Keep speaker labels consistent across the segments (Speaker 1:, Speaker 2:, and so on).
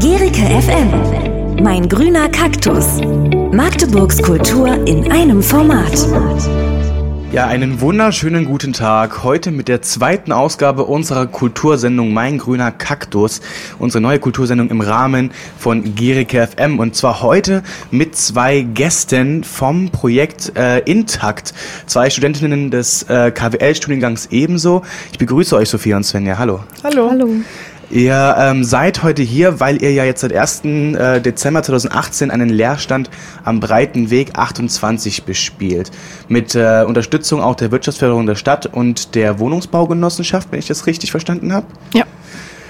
Speaker 1: Gerike FM. Mein grüner Kaktus. Magdeburgs Kultur in einem Format.
Speaker 2: Ja, einen wunderschönen guten Tag. Heute mit der zweiten Ausgabe unserer Kultursendung Mein grüner Kaktus. Unsere neue Kultursendung im Rahmen von Gerike FM. Und zwar heute mit zwei Gästen vom Projekt äh, Intakt. Zwei Studentinnen des äh, KWL-Studiengangs ebenso. Ich begrüße euch, Sophia und Svenja. Hallo.
Speaker 3: Hallo.
Speaker 4: Hallo.
Speaker 2: Ihr ähm, seid heute hier, weil ihr ja jetzt seit 1. Äh, Dezember 2018 einen Lehrstand am Breiten Weg 28 bespielt. Mit äh, Unterstützung auch der Wirtschaftsförderung der Stadt und der Wohnungsbaugenossenschaft, wenn ich das richtig verstanden habe.
Speaker 4: Ja.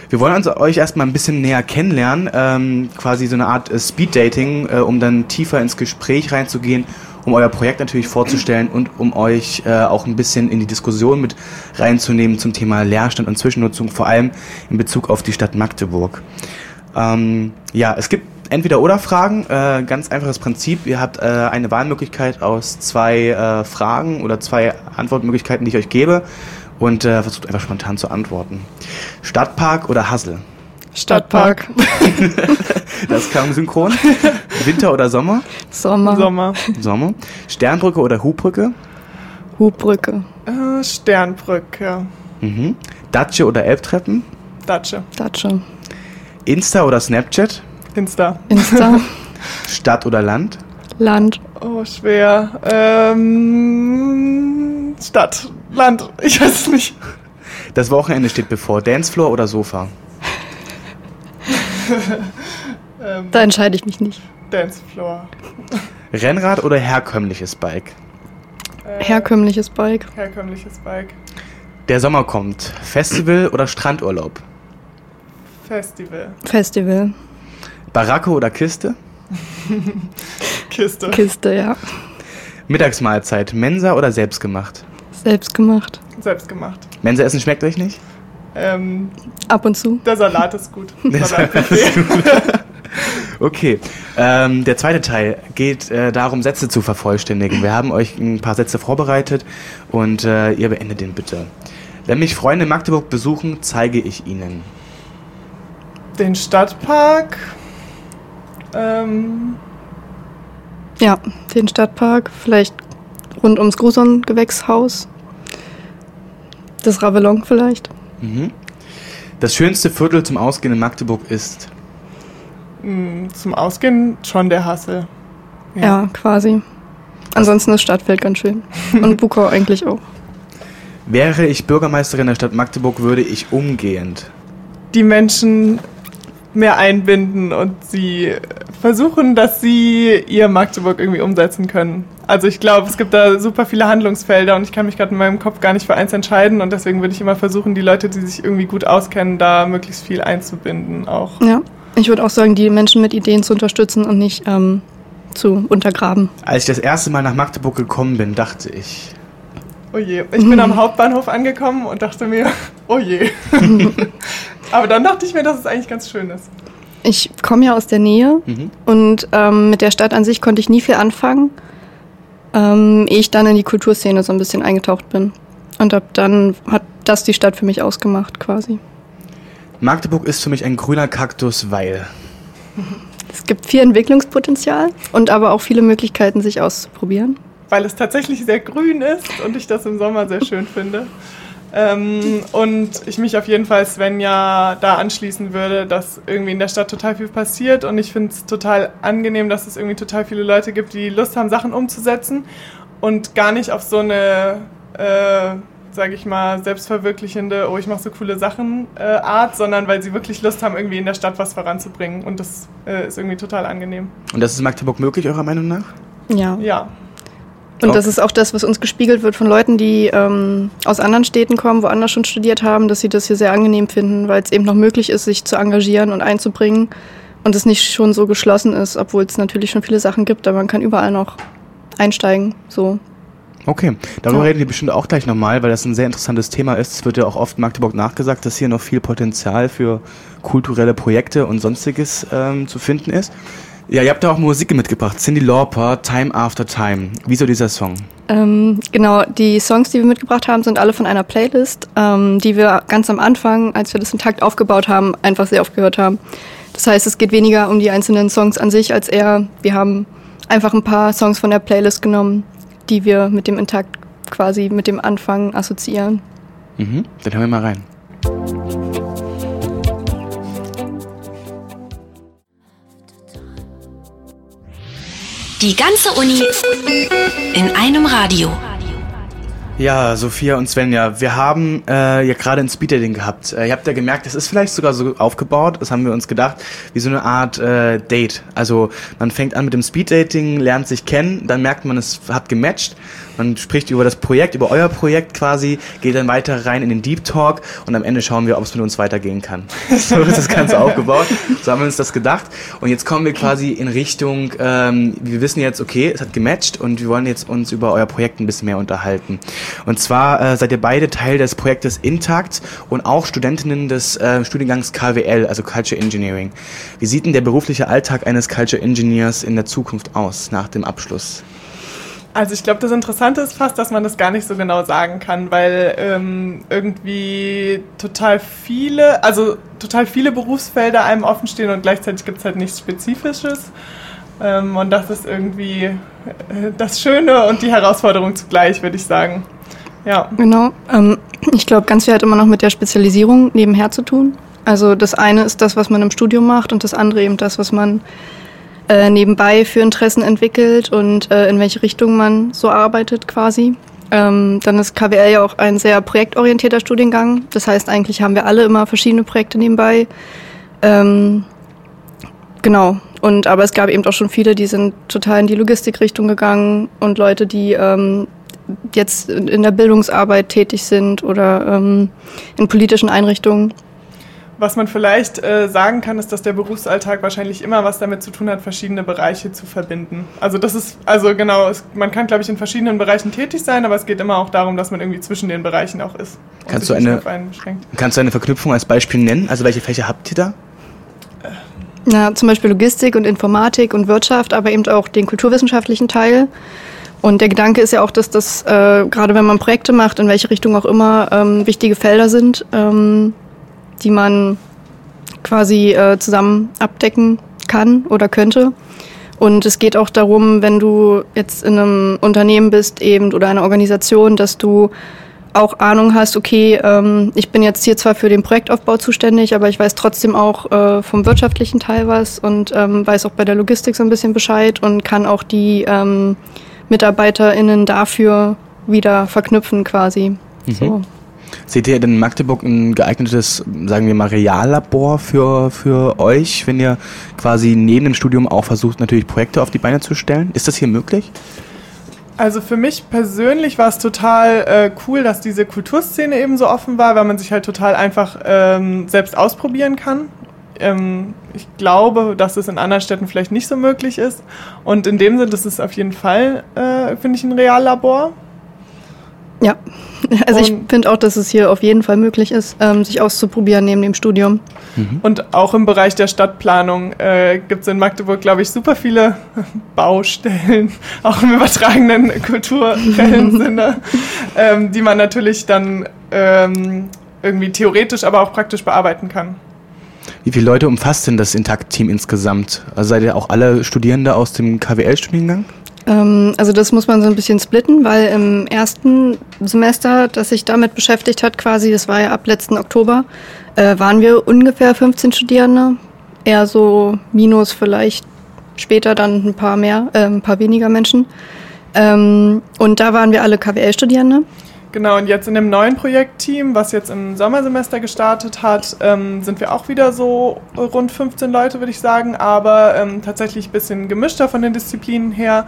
Speaker 2: Wir wollen uns euch erstmal ein bisschen näher kennenlernen, ähm, quasi so eine Art äh, Speed-Dating, äh, um dann tiefer ins Gespräch reinzugehen, um euer Projekt natürlich vorzustellen und um euch äh, auch ein bisschen in die Diskussion mit reinzunehmen zum Thema Leerstand und Zwischennutzung, vor allem in Bezug auf die Stadt Magdeburg. Ähm, ja, es gibt entweder oder Fragen, äh, ganz einfaches Prinzip. Ihr habt äh, eine Wahlmöglichkeit aus zwei äh, Fragen oder zwei Antwortmöglichkeiten, die ich euch gebe und äh, versucht einfach spontan zu antworten. Stadtpark oder Hassel?
Speaker 4: Stadtpark.
Speaker 2: Das kam synchron. Winter oder Sommer?
Speaker 4: Sommer.
Speaker 3: Sommer.
Speaker 2: Sommer. Sternbrücke oder Hubbrücke?
Speaker 4: Hubbrücke.
Speaker 3: Äh, Sternbrücke.
Speaker 2: Mhm. Datsche oder Elbtreppen?
Speaker 3: Datsche.
Speaker 4: Datsche.
Speaker 2: Insta oder Snapchat?
Speaker 3: Insta.
Speaker 4: Insta.
Speaker 2: Stadt oder Land?
Speaker 4: Land.
Speaker 3: Oh, schwer. Ähm, Stadt. Land. Ich weiß es nicht.
Speaker 2: Das Wochenende steht bevor. Dancefloor oder Sofa?
Speaker 3: Ähm,
Speaker 4: Da entscheide ich mich nicht.
Speaker 3: Dancefloor.
Speaker 2: Rennrad oder herkömmliches Bike?
Speaker 3: Äh,
Speaker 4: Herkömmliches Bike.
Speaker 3: Herkömmliches Bike.
Speaker 2: Der Sommer kommt. Festival oder Strandurlaub?
Speaker 3: Festival.
Speaker 4: Festival.
Speaker 2: Baracke oder Kiste?
Speaker 3: Kiste.
Speaker 4: Kiste, ja.
Speaker 2: Mittagsmahlzeit. Mensa oder selbstgemacht?
Speaker 4: Selbst gemacht.
Speaker 3: Selbst gemacht.
Speaker 2: Mensa essen schmeckt euch nicht?
Speaker 3: Ähm,
Speaker 4: Ab und zu.
Speaker 3: der Salat ist gut.
Speaker 2: Der
Speaker 3: Salatbuffet.
Speaker 2: Okay, ähm, der zweite Teil geht äh, darum, Sätze zu vervollständigen. Wir haben euch ein paar Sätze vorbereitet und äh, ihr beendet den bitte. Wenn mich Freunde in Magdeburg besuchen, zeige ich ihnen.
Speaker 3: Den Stadtpark. Ähm,
Speaker 4: Ja, den Stadtpark. Vielleicht rund ums Gruson-Gewächshaus. Das Ravelon vielleicht.
Speaker 2: Mhm. Das schönste Viertel zum Ausgehen in Magdeburg ist.
Speaker 3: mh, zum Ausgehen schon der Hassel.
Speaker 4: Ja, quasi. Ansonsten das Stadtfeld ganz schön. Und Bukau eigentlich auch.
Speaker 2: Wäre ich Bürgermeisterin der Stadt Magdeburg, würde ich umgehend.
Speaker 3: die Menschen mehr einbinden und sie versuchen, dass sie ihr Magdeburg irgendwie umsetzen können. Also ich glaube, es gibt da super viele Handlungsfelder und ich kann mich gerade in meinem Kopf gar nicht für eins entscheiden und deswegen würde ich immer versuchen, die Leute, die sich irgendwie gut auskennen, da möglichst viel einzubinden auch.
Speaker 4: Ja. Ich würde auch sagen, die Menschen mit Ideen zu unterstützen und nicht ähm, zu untergraben.
Speaker 2: Als ich das erste Mal nach Magdeburg gekommen bin, dachte ich.
Speaker 3: Oh je, ich bin am Hauptbahnhof angekommen und dachte mir, oh je. Aber dann dachte ich mir, dass es eigentlich ganz schön ist.
Speaker 4: Ich komme ja aus der Nähe
Speaker 2: Mhm.
Speaker 4: und ähm, mit der Stadt an sich konnte ich nie viel anfangen, ähm, ehe ich dann in die Kulturszene so ein bisschen eingetaucht bin. Und ab dann hat das die Stadt für mich ausgemacht quasi.
Speaker 2: Magdeburg ist für mich ein grüner Kaktus, weil.
Speaker 4: Es gibt viel Entwicklungspotenzial und aber auch viele Möglichkeiten, sich auszuprobieren.
Speaker 3: weil es tatsächlich sehr grün ist und ich das im Sommer sehr schön finde. Ähm, und ich mich auf jeden Fall Svenja da anschließen würde, dass irgendwie in der Stadt total viel passiert und ich finde es total angenehm, dass es irgendwie total viele Leute gibt, die Lust haben, Sachen umzusetzen und gar nicht auf so eine, äh, sage ich mal, selbstverwirklichende, oh, ich mache so coole Sachen äh, Art, sondern weil sie wirklich Lust haben, irgendwie in der Stadt was voranzubringen und das äh, ist irgendwie total angenehm.
Speaker 2: Und das ist in Magdeburg möglich, eurer Meinung nach?
Speaker 4: Ja.
Speaker 3: Ja,
Speaker 4: Und das ist auch das, was uns gespiegelt wird von Leuten, die ähm, aus anderen Städten kommen, woanders schon studiert haben, dass sie das hier sehr angenehm finden, weil es eben noch möglich ist, sich zu engagieren und einzubringen und es nicht schon so geschlossen ist, obwohl es natürlich schon viele Sachen gibt, aber man kann überall noch einsteigen. So.
Speaker 2: Okay, darüber
Speaker 4: Ja.
Speaker 2: reden wir bestimmt auch gleich nochmal, weil das ein sehr interessantes Thema ist. Es wird ja auch oft Magdeburg nachgesagt, dass hier noch viel Potenzial für kulturelle Projekte und sonstiges ähm, zu finden ist. Ja, ihr habt da auch Musik mitgebracht. Cindy Lauper, Time After Time. Wieso dieser Song?
Speaker 4: Ähm, genau, die Songs, die wir mitgebracht haben, sind alle von einer Playlist, ähm, die wir ganz am Anfang, als wir das intakt aufgebaut haben, einfach sehr oft gehört haben. Das heißt, es geht weniger um die einzelnen Songs an sich, als eher, wir haben einfach ein paar Songs von der Playlist genommen, die wir mit dem Intakt quasi mit dem Anfang assoziieren.
Speaker 2: Mhm. Dann hören wir mal rein.
Speaker 1: Die ganze Uni in einem Radio.
Speaker 2: Ja, Sophia und Svenja, wir haben äh, ja gerade ein Speeddating gehabt. Äh, ihr habt ja gemerkt, das ist vielleicht sogar so aufgebaut, das haben wir uns gedacht, wie so eine Art äh, Date. Also man fängt an mit dem Speeddating, lernt sich kennen, dann merkt man, es hat gematcht man spricht über das Projekt, über euer Projekt quasi, geht dann weiter rein in den Deep Talk und am Ende schauen wir, ob es mit uns weitergehen kann. so ist das Ganze aufgebaut. So haben wir uns das gedacht. Und jetzt kommen wir quasi in Richtung, ähm, wir wissen jetzt, okay, es hat gematcht und wir wollen jetzt uns über euer Projekt ein bisschen mehr unterhalten. Und zwar äh, seid ihr beide Teil des Projektes Intakt und auch Studentinnen des äh, Studiengangs KWL, also Culture Engineering. Wie sieht denn der berufliche Alltag eines Culture Engineers in der Zukunft aus nach dem Abschluss?
Speaker 3: Also ich glaube, das Interessante ist fast, dass man das gar nicht so genau sagen kann, weil ähm, irgendwie total viele, also total viele Berufsfelder einem offen stehen und gleichzeitig gibt es halt nichts Spezifisches. Ähm, und das ist irgendwie äh, das Schöne und die Herausforderung zugleich, würde ich sagen.
Speaker 4: Ja. Genau. Ähm, ich glaube, ganz viel hat immer noch mit der Spezialisierung nebenher zu tun. Also das eine ist das, was man im Studium macht und das andere eben das, was man äh, nebenbei für Interessen entwickelt und äh, in welche Richtung man so arbeitet quasi. Ähm, dann ist KWL ja auch ein sehr projektorientierter Studiengang. Das heißt, eigentlich haben wir alle immer verschiedene Projekte nebenbei. Ähm, genau. Und aber es gab eben auch schon viele, die sind total in die Logistikrichtung gegangen und Leute, die ähm, jetzt in der Bildungsarbeit tätig sind oder ähm, in politischen Einrichtungen.
Speaker 3: Was man vielleicht äh, sagen kann, ist, dass der Berufsalltag wahrscheinlich immer was damit zu tun hat, verschiedene Bereiche zu verbinden. Also das ist, also genau, es, man kann, glaube ich, in verschiedenen Bereichen tätig sein, aber es geht immer auch darum, dass man irgendwie zwischen den Bereichen auch ist.
Speaker 2: Kannst du eine, kannst du eine Verknüpfung als Beispiel nennen? Also welche Fächer habt ihr da?
Speaker 4: Na, zum Beispiel Logistik und Informatik und Wirtschaft, aber eben auch den kulturwissenschaftlichen Teil. Und der Gedanke ist ja auch, dass das, äh, gerade wenn man Projekte macht, in welche Richtung auch immer, ähm, wichtige Felder sind. Ähm, die man quasi äh, zusammen abdecken kann oder könnte. Und es geht auch darum, wenn du jetzt in einem Unternehmen bist eben oder einer Organisation, dass du auch Ahnung hast, okay, ähm, ich bin jetzt hier zwar für den Projektaufbau zuständig, aber ich weiß trotzdem auch äh, vom wirtschaftlichen Teil was und ähm, weiß auch bei der Logistik so ein bisschen Bescheid und kann auch die ähm, MitarbeiterInnen dafür wieder verknüpfen quasi. Mhm. So.
Speaker 2: Seht ihr denn in Magdeburg ein geeignetes, sagen wir mal, Reallabor für, für euch, wenn ihr quasi neben dem Studium auch versucht, natürlich Projekte auf die Beine zu stellen? Ist das hier möglich?
Speaker 3: Also für mich persönlich war es total äh, cool, dass diese Kulturszene eben so offen war, weil man sich halt total einfach ähm, selbst ausprobieren kann. Ähm, ich glaube, dass es in anderen Städten vielleicht nicht so möglich ist. Und in dem Sinne, das ist auf jeden Fall, äh, finde ich, ein Reallabor.
Speaker 4: Ja, also und ich finde auch, dass es hier auf jeden Fall möglich ist, ähm, sich auszuprobieren neben dem Studium.
Speaker 3: Mhm. Und auch im Bereich der Stadtplanung äh, gibt es in Magdeburg, glaube ich, super viele Baustellen, auch im übertragenen kulturellen Sinne, ähm, die man natürlich dann ähm, irgendwie theoretisch, aber auch praktisch bearbeiten kann.
Speaker 2: Wie viele Leute umfasst denn das Intakt-Team insgesamt? Also seid ihr auch alle Studierende aus dem KWL-Studiengang?
Speaker 4: Ähm, also das muss man so ein bisschen splitten, weil im ersten Semester, das sich damit beschäftigt hat, quasi, das war ja ab letzten Oktober, äh, waren wir ungefähr 15 Studierende. Eher so minus vielleicht später dann ein paar mehr, äh, ein paar weniger Menschen. Ähm, und da waren wir alle KWL-Studierende.
Speaker 3: Genau, und jetzt in dem neuen Projektteam, was jetzt im Sommersemester gestartet hat, ähm, sind wir auch wieder so rund 15 Leute, würde ich sagen, aber ähm, tatsächlich ein bisschen gemischter von den Disziplinen her.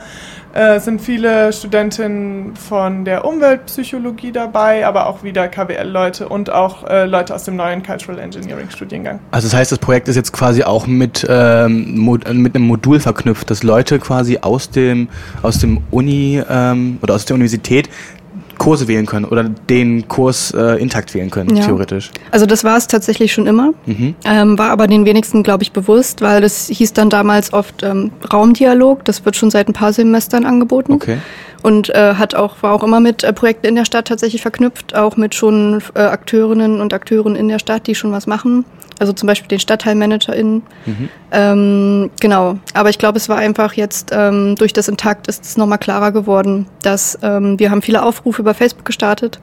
Speaker 3: Äh, sind viele Studentinnen von der Umweltpsychologie dabei, aber auch wieder KWL-Leute und auch äh, Leute aus dem neuen Cultural Engineering-Studiengang.
Speaker 2: Also das heißt, das Projekt ist jetzt quasi auch mit, ähm, mit einem Modul verknüpft, dass Leute quasi aus dem, aus dem Uni ähm, oder aus der Universität Kurse wählen können oder den Kurs äh, intakt wählen können, ja. theoretisch.
Speaker 4: Also das war es tatsächlich schon immer, mhm. ähm, war aber den wenigsten, glaube ich, bewusst, weil das hieß dann damals oft ähm, Raumdialog, das wird schon seit ein paar Semestern angeboten. Okay. Und äh, hat auch, war auch immer mit äh, Projekten in der Stadt tatsächlich verknüpft, auch mit schon äh, Akteurinnen und Akteuren in der Stadt, die schon was machen. Also zum Beispiel den StadtteilmanagerInnen. Mhm. Ähm, genau, aber ich glaube, es war einfach jetzt ähm, durch das Intakt ist es nochmal klarer geworden, dass ähm, wir haben viele Aufrufe über Facebook gestartet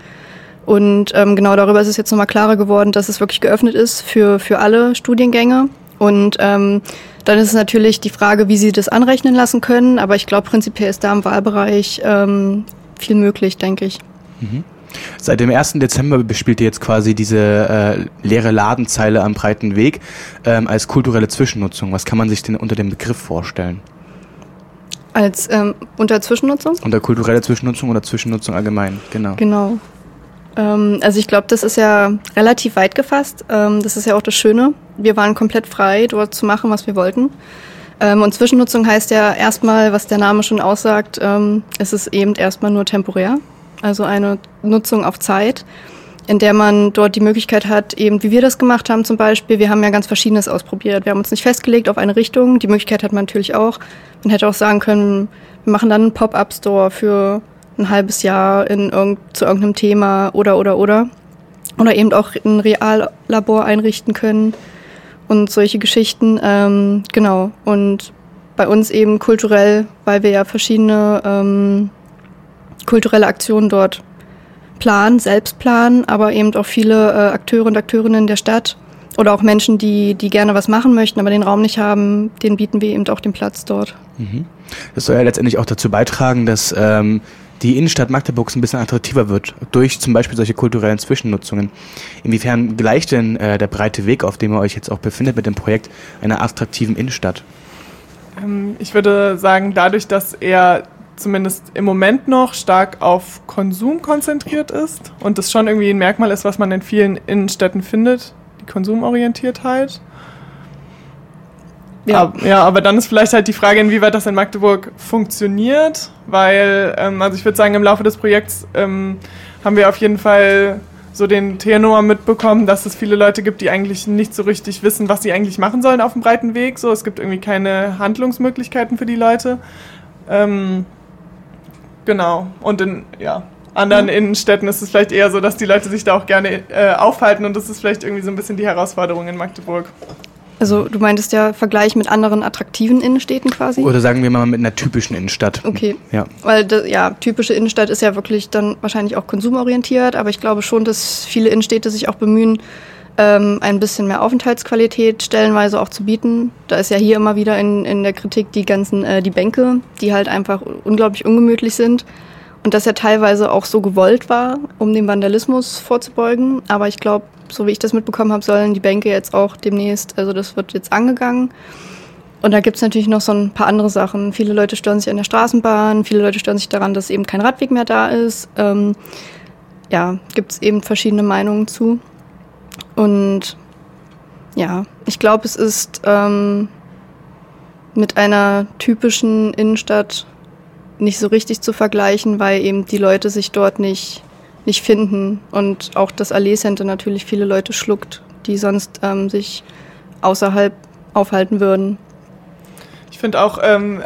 Speaker 4: und ähm, genau darüber ist es jetzt nochmal klarer geworden, dass es wirklich geöffnet ist für, für alle Studiengänge und ähm, dann ist es natürlich die Frage, wie sie das anrechnen lassen können, aber ich glaube, prinzipiell ist da im Wahlbereich ähm, viel möglich, denke ich.
Speaker 2: Mhm. Seit dem 1. Dezember bespielt ihr jetzt quasi diese äh, leere Ladenzeile am breiten Weg ähm, als kulturelle Zwischennutzung. Was kann man sich denn unter dem Begriff vorstellen?
Speaker 4: Als ähm, unter Zwischennutzung?
Speaker 2: Unter kulturelle Zwischennutzung oder Zwischennutzung allgemein, genau.
Speaker 4: Genau. Ähm, also ich glaube, das ist ja relativ weit gefasst. Ähm, das ist ja auch das Schöne. Wir waren komplett frei, dort zu machen, was wir wollten. Ähm, und Zwischennutzung heißt ja erstmal, was der Name schon aussagt, ähm, es ist eben erstmal nur temporär also eine Nutzung auf Zeit, in der man dort die Möglichkeit hat, eben wie wir das gemacht haben zum Beispiel. Wir haben ja ganz Verschiedenes ausprobiert. Wir haben uns nicht festgelegt auf eine Richtung. Die Möglichkeit hat man natürlich auch. Man hätte auch sagen können, wir machen dann einen Pop-up-Store für ein halbes Jahr in irgend, zu irgendeinem Thema oder oder oder. Oder eben auch ein Reallabor einrichten können und solche Geschichten. Ähm, genau. Und bei uns eben kulturell, weil wir ja verschiedene ähm, kulturelle Aktionen dort planen, selbst planen, aber eben auch viele äh, Akteure und Akteurinnen der Stadt oder auch Menschen, die, die gerne was machen möchten, aber den Raum nicht haben, denen bieten wir eben auch den Platz dort.
Speaker 2: Mhm. Das soll ja letztendlich auch dazu beitragen, dass ähm, die Innenstadt Magdeburgs ein bisschen attraktiver wird, durch zum Beispiel solche kulturellen Zwischennutzungen. Inwiefern gleicht denn äh, der breite Weg, auf dem ihr euch jetzt auch befindet mit dem Projekt, einer attraktiven Innenstadt?
Speaker 3: Ähm, ich würde sagen, dadurch, dass er zumindest im Moment noch stark auf Konsum konzentriert ist und das schon irgendwie ein Merkmal ist, was man in vielen Innenstädten findet, die Konsumorientiertheit. Ja. Aber, ja, aber dann ist vielleicht halt die Frage, inwieweit das in Magdeburg funktioniert, weil, ähm, also ich würde sagen, im Laufe des Projekts ähm, haben wir auf jeden Fall so den Tenor mitbekommen, dass es viele Leute gibt, die eigentlich nicht so richtig wissen, was sie eigentlich machen sollen auf dem breiten Weg. So, es gibt irgendwie keine Handlungsmöglichkeiten für die Leute. Ähm, Genau. Und in ja, anderen mhm. Innenstädten ist es vielleicht eher so, dass die Leute sich da auch gerne äh, aufhalten und das ist vielleicht irgendwie so ein bisschen die Herausforderung in Magdeburg.
Speaker 4: Also du meintest ja Vergleich mit anderen attraktiven Innenstädten quasi?
Speaker 2: Oder sagen wir mal mit einer typischen Innenstadt.
Speaker 4: Okay. Ja. Weil das, ja, typische Innenstadt ist ja wirklich dann wahrscheinlich auch konsumorientiert, aber ich glaube schon, dass viele Innenstädte sich auch bemühen, ähm, ein bisschen mehr Aufenthaltsqualität stellenweise auch zu bieten. Da ist ja hier immer wieder in, in der Kritik die ganzen, äh, die Bänke, die halt einfach unglaublich ungemütlich sind. Und das ja teilweise auch so gewollt war, um dem Vandalismus vorzubeugen. Aber ich glaube, so wie ich das mitbekommen habe, sollen die Bänke jetzt auch demnächst, also das wird jetzt angegangen. Und da gibt es natürlich noch so ein paar andere Sachen. Viele Leute stören sich an der Straßenbahn, viele Leute stören sich daran, dass eben kein Radweg mehr da ist. Ähm, ja, gibt es eben verschiedene Meinungen zu. Und ja, ich glaube, es ist ähm, mit einer typischen Innenstadt nicht so richtig zu vergleichen, weil eben die Leute sich dort nicht, nicht finden und auch das Allee Center natürlich viele Leute schluckt, die sonst ähm, sich außerhalb aufhalten würden.
Speaker 3: Ich finde auch, ähm,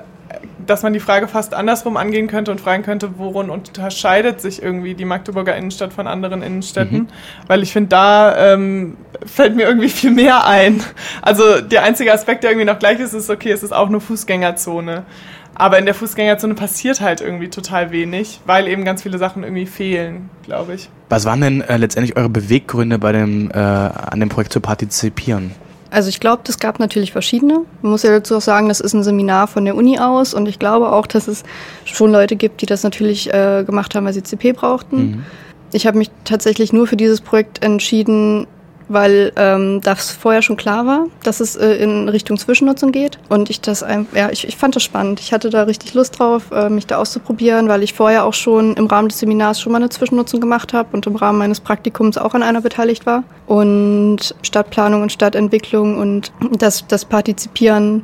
Speaker 3: dass man die Frage fast andersrum angehen könnte und fragen könnte, worin unterscheidet sich irgendwie die Magdeburger Innenstadt von anderen Innenstädten? Mhm. Weil ich finde, da ähm, fällt mir irgendwie viel mehr ein. Also der einzige Aspekt, der irgendwie noch gleich ist, ist, okay, es ist auch eine Fußgängerzone. Aber in der Fußgängerzone passiert halt irgendwie total wenig, weil eben ganz viele Sachen irgendwie fehlen, glaube ich.
Speaker 2: Was waren denn äh, letztendlich eure Beweggründe, bei dem, äh, an dem Projekt zu partizipieren?
Speaker 4: Also ich glaube, das gab natürlich verschiedene. Man muss ja dazu auch sagen, das ist ein Seminar von der Uni aus und ich glaube auch, dass es schon Leute gibt, die das natürlich äh, gemacht haben, weil sie CP brauchten. Mhm. Ich habe mich tatsächlich nur für dieses Projekt entschieden, weil ähm, das vorher schon klar war, dass es äh, in Richtung Zwischennutzung geht. Und ich das ja, ich, ich fand das spannend. Ich hatte da richtig Lust drauf, äh, mich da auszuprobieren, weil ich vorher auch schon im Rahmen des Seminars schon mal eine Zwischennutzung gemacht habe und im Rahmen meines Praktikums auch an einer beteiligt war. Und Stadtplanung und Stadtentwicklung und das, das Partizipieren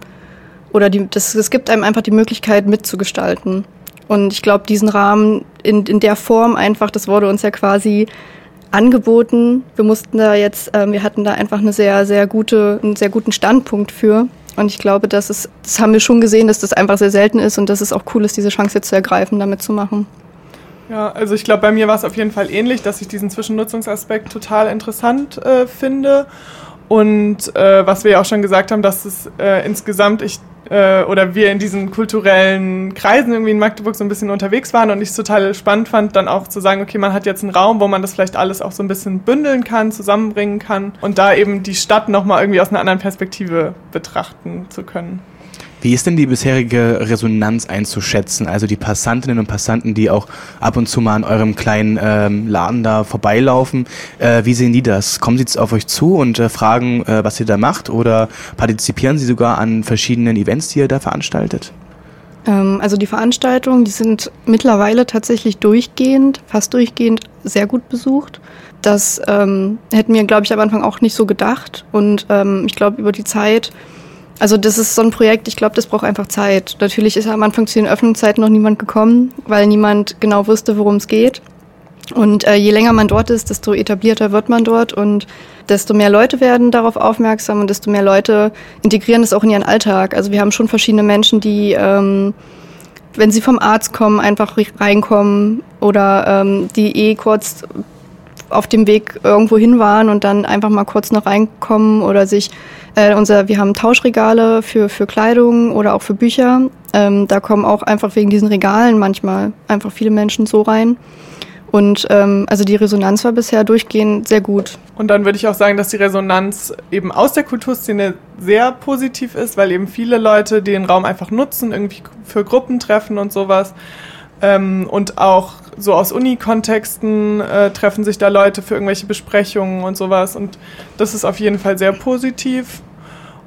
Speaker 4: oder die, das, es gibt einem einfach die Möglichkeit mitzugestalten. Und ich glaube, diesen Rahmen in, in der Form einfach, das wurde uns ja quasi angeboten. Wir mussten da jetzt, äh, wir hatten da einfach eine sehr, sehr gute, einen sehr guten Standpunkt für. Und ich glaube, das ist, das haben wir schon gesehen, dass das einfach sehr selten ist und dass es auch cool ist, diese Chance jetzt zu ergreifen, damit zu machen.
Speaker 3: Ja, also ich glaube, bei mir war es auf jeden Fall ähnlich, dass ich diesen Zwischennutzungsaspekt total interessant äh, finde Und äh, was wir ja auch schon gesagt haben, dass es äh, insgesamt ich äh, oder wir in diesen kulturellen Kreisen irgendwie in Magdeburg so ein bisschen unterwegs waren und ich es total spannend fand, dann auch zu sagen, okay, man hat jetzt einen Raum, wo man das vielleicht alles auch so ein bisschen bündeln kann, zusammenbringen kann und da eben die Stadt nochmal irgendwie aus einer anderen Perspektive betrachten zu können.
Speaker 2: Wie ist denn die bisherige Resonanz einzuschätzen? Also die Passantinnen und Passanten, die auch ab und zu mal an eurem kleinen ähm, Laden da vorbeilaufen, äh, wie sehen die das? Kommen sie auf euch zu und äh, fragen, äh, was ihr da macht? Oder partizipieren sie sogar an verschiedenen Events, die ihr da veranstaltet?
Speaker 4: Ähm, also die Veranstaltungen, die sind mittlerweile tatsächlich durchgehend, fast durchgehend sehr gut besucht. Das ähm, hätten wir, glaube ich, am Anfang auch nicht so gedacht. Und ähm, ich glaube, über die Zeit also das ist so ein Projekt, ich glaube, das braucht einfach Zeit. Natürlich ist am Anfang zu den Öffnungszeiten noch niemand gekommen, weil niemand genau wusste, worum es geht. Und äh, je länger man dort ist, desto etablierter wird man dort und desto mehr Leute werden darauf aufmerksam und desto mehr Leute integrieren das auch in ihren Alltag. Also wir haben schon verschiedene Menschen, die, ähm, wenn sie vom Arzt kommen, einfach reinkommen oder ähm, die eh kurz auf dem Weg irgendwo hin waren und dann einfach mal kurz noch reinkommen oder sich äh, unser, wir haben Tauschregale für, für Kleidung oder auch für Bücher. Ähm, da kommen auch einfach wegen diesen Regalen manchmal einfach viele Menschen so rein. Und ähm, also die Resonanz war bisher durchgehend sehr gut.
Speaker 3: Und dann würde ich auch sagen, dass die Resonanz eben aus der Kulturszene sehr positiv ist, weil eben viele Leute den Raum einfach nutzen, irgendwie für Gruppentreffen und sowas. Ähm, und auch so aus Uni-Kontexten äh, treffen sich da Leute für irgendwelche Besprechungen und sowas. Und das ist auf jeden Fall sehr positiv.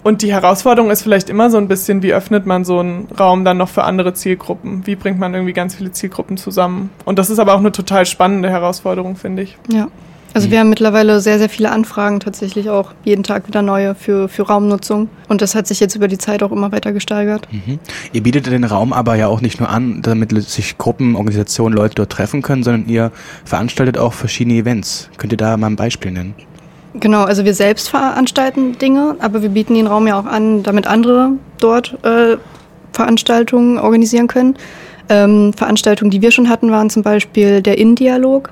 Speaker 3: Und die Herausforderung ist vielleicht immer so ein bisschen, wie öffnet man so einen Raum dann noch für andere Zielgruppen? Wie bringt man irgendwie ganz viele Zielgruppen zusammen? Und das ist aber auch eine total spannende Herausforderung, finde ich.
Speaker 4: Ja. Also wir haben mittlerweile sehr, sehr viele Anfragen tatsächlich auch jeden Tag wieder neue für, für Raumnutzung. Und das hat sich jetzt über die Zeit auch immer weiter gesteigert.
Speaker 2: Mhm. Ihr bietet den Raum aber ja auch nicht nur an, damit sich Gruppen, Organisationen, Leute dort treffen können, sondern ihr veranstaltet auch verschiedene Events. Könnt ihr da mal ein Beispiel nennen?
Speaker 4: Genau, also wir selbst veranstalten Dinge, aber wir bieten den Raum ja auch an, damit andere dort äh, Veranstaltungen organisieren können. Ähm, Veranstaltungen, die wir schon hatten, waren zum Beispiel der Innendialog.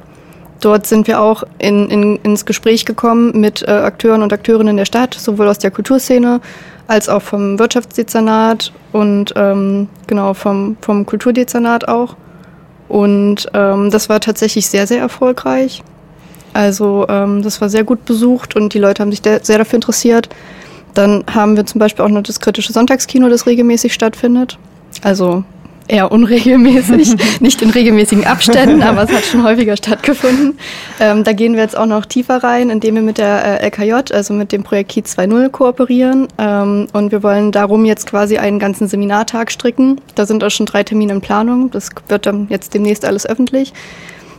Speaker 4: Dort sind wir auch in, in, ins Gespräch gekommen mit äh, Akteuren und Akteurinnen der Stadt, sowohl aus der Kulturszene als auch vom Wirtschaftsdezernat und ähm, genau vom, vom Kulturdezernat auch. Und ähm, das war tatsächlich sehr, sehr erfolgreich. Also ähm, das war sehr gut besucht und die Leute haben sich sehr dafür interessiert. Dann haben wir zum Beispiel auch noch das kritische Sonntagskino, das regelmäßig stattfindet. Also eher unregelmäßig, nicht in regelmäßigen Abständen, aber es hat schon häufiger stattgefunden. Ähm, da gehen wir jetzt auch noch tiefer rein, indem wir mit der äh, LKJ, also mit dem Projekt Kiez 2.0 kooperieren. Ähm, und wir wollen darum jetzt quasi einen ganzen Seminartag stricken. Da sind auch schon drei Termine in Planung. Das wird dann jetzt demnächst alles öffentlich.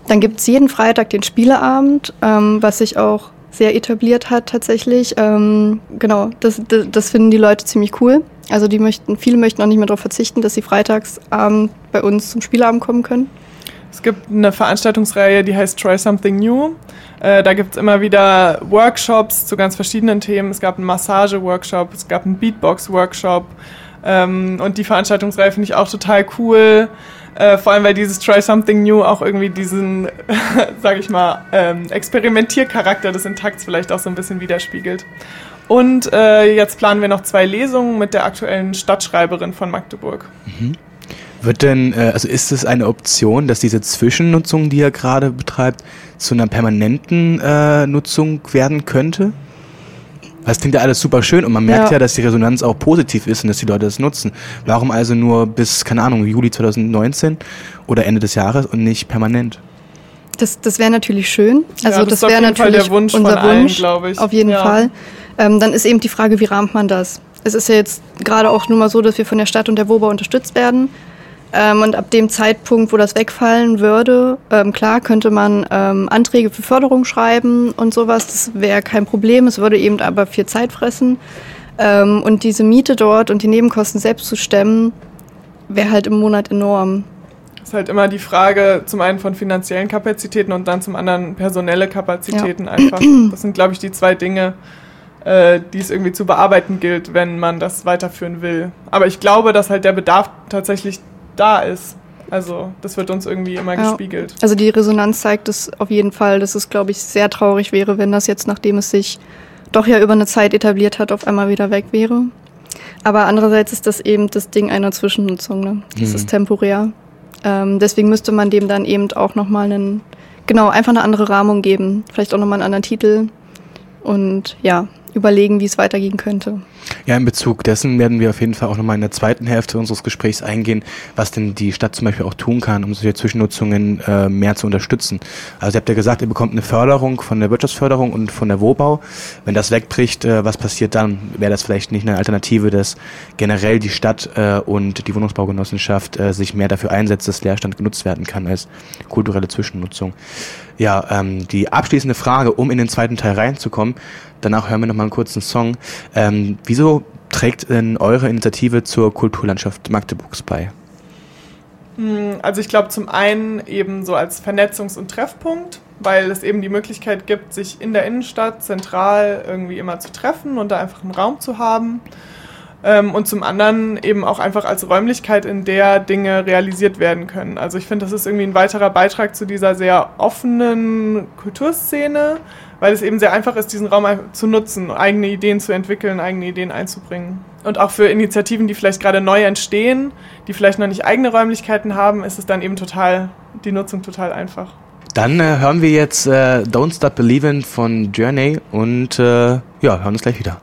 Speaker 4: Dann gibt es jeden Freitag den Spieleabend, ähm, was sich auch sehr etabliert hat tatsächlich. Ähm, genau, das, das, das finden die Leute ziemlich cool. Also die möchten, viele möchten auch nicht mehr darauf verzichten, dass sie freitagsabend bei uns zum Spielabend kommen können.
Speaker 3: Es gibt eine Veranstaltungsreihe, die heißt Try Something New. Äh, da gibt es immer wieder Workshops zu ganz verschiedenen Themen. Es gab einen Massage-Workshop, es gab einen Beatbox-Workshop. Ähm, und die Veranstaltungsreihe finde ich auch total cool. Äh, vor allem, weil dieses Try Something New auch irgendwie diesen, sage ich mal, ähm, Experimentiercharakter des Intakts vielleicht auch so ein bisschen widerspiegelt. Und äh, jetzt planen wir noch zwei Lesungen mit der aktuellen Stadtschreiberin von Magdeburg.
Speaker 2: Mhm. Wird denn, äh, also ist es eine Option, dass diese Zwischennutzung, die ihr gerade betreibt, zu einer permanenten äh, Nutzung werden könnte? Das klingt ja alles super schön und man merkt ja. ja. dass die Resonanz auch positiv ist und dass die Leute das nutzen. Warum also nur bis, keine Ahnung, Juli 2019 oder Ende des Jahres und nicht permanent?
Speaker 4: Das, das wäre natürlich schön. Also
Speaker 3: ja,
Speaker 4: das, das wäre natürlich
Speaker 3: Wunsch
Speaker 4: unser Wunsch,
Speaker 3: glaube ich.
Speaker 4: Auf jeden ja. Fall. Ähm, dann ist eben die Frage, wie rahmt man das? Es ist ja jetzt gerade auch nur mal so, dass wir von der Stadt und der WOBA unterstützt werden. Ähm, und ab dem Zeitpunkt, wo das wegfallen würde, ähm, klar könnte man ähm, Anträge für Förderung schreiben und sowas. Das wäre kein Problem. Es würde eben aber viel Zeit fressen. Ähm, und diese Miete dort und die Nebenkosten selbst zu stemmen, wäre halt im Monat enorm.
Speaker 3: Das ist halt immer die Frage zum einen von finanziellen Kapazitäten und dann zum anderen personelle Kapazitäten ja. einfach. Das sind, glaube ich, die zwei Dinge, äh, die es irgendwie zu bearbeiten gilt, wenn man das weiterführen will. Aber ich glaube, dass halt der Bedarf tatsächlich da ist. Also das wird uns irgendwie immer ja. gespiegelt.
Speaker 4: Also die Resonanz zeigt es auf jeden Fall, dass es, glaube ich, sehr traurig wäre, wenn das jetzt, nachdem es sich doch ja über eine Zeit etabliert hat, auf einmal wieder weg wäre. Aber andererseits ist das eben das Ding einer Zwischennutzung. Ne? Das
Speaker 2: Mhm.
Speaker 4: ist temporär. Ähm, deswegen müsste man dem dann eben auch nochmal einen, genau, einfach eine andere Rahmung geben. Vielleicht auch nochmal einen anderen Titel. Und ja, überlegen, wie es weitergehen könnte.
Speaker 2: Ja, in Bezug dessen werden wir auf jeden Fall auch nochmal in der zweiten Hälfte unseres Gesprächs eingehen, was denn die Stadt zum Beispiel auch tun kann, um solche Zwischennutzungen äh, mehr zu unterstützen. Also ihr habt ja gesagt, ihr bekommt eine Förderung von der Wirtschaftsförderung und von der Wohnbau. Wenn das wegbricht, äh, was passiert dann? Wäre das vielleicht nicht eine Alternative, dass generell die Stadt äh, und die Wohnungsbaugenossenschaft äh, sich mehr dafür einsetzt, dass Leerstand genutzt werden kann als kulturelle Zwischennutzung? Ja, ähm, die abschließende Frage, um in den zweiten Teil reinzukommen, danach hören wir nochmal einen kurzen Song. Ähm, wieso trägt denn eure Initiative zur Kulturlandschaft Magdeburgs bei?
Speaker 3: Mm, Also ich glaube zum einen eben so als Vernetzungs- und Treffpunkt, weil es eben die Möglichkeit gibt, sich in der Innenstadt zentral irgendwie immer zu treffen und da einfach einen Raum zu haben. Ähm, Und zum anderen eben auch einfach als Räumlichkeit, in der Dinge realisiert werden können. Also ich finde, das ist irgendwie ein weiterer Beitrag zu dieser sehr offenen Kulturszene, weil es eben sehr einfach ist, diesen Raum zu nutzen, eigene Ideen zu entwickeln, eigene Ideen einzubringen. Und auch für Initiativen, die vielleicht gerade neu entstehen, die vielleicht noch nicht eigene Räumlichkeiten haben, ist es dann eben total, die Nutzung total einfach.
Speaker 2: Dann äh, hören wir jetzt äh, Don't Stop Believin' von Journey und äh, ja, hören uns gleich wieder.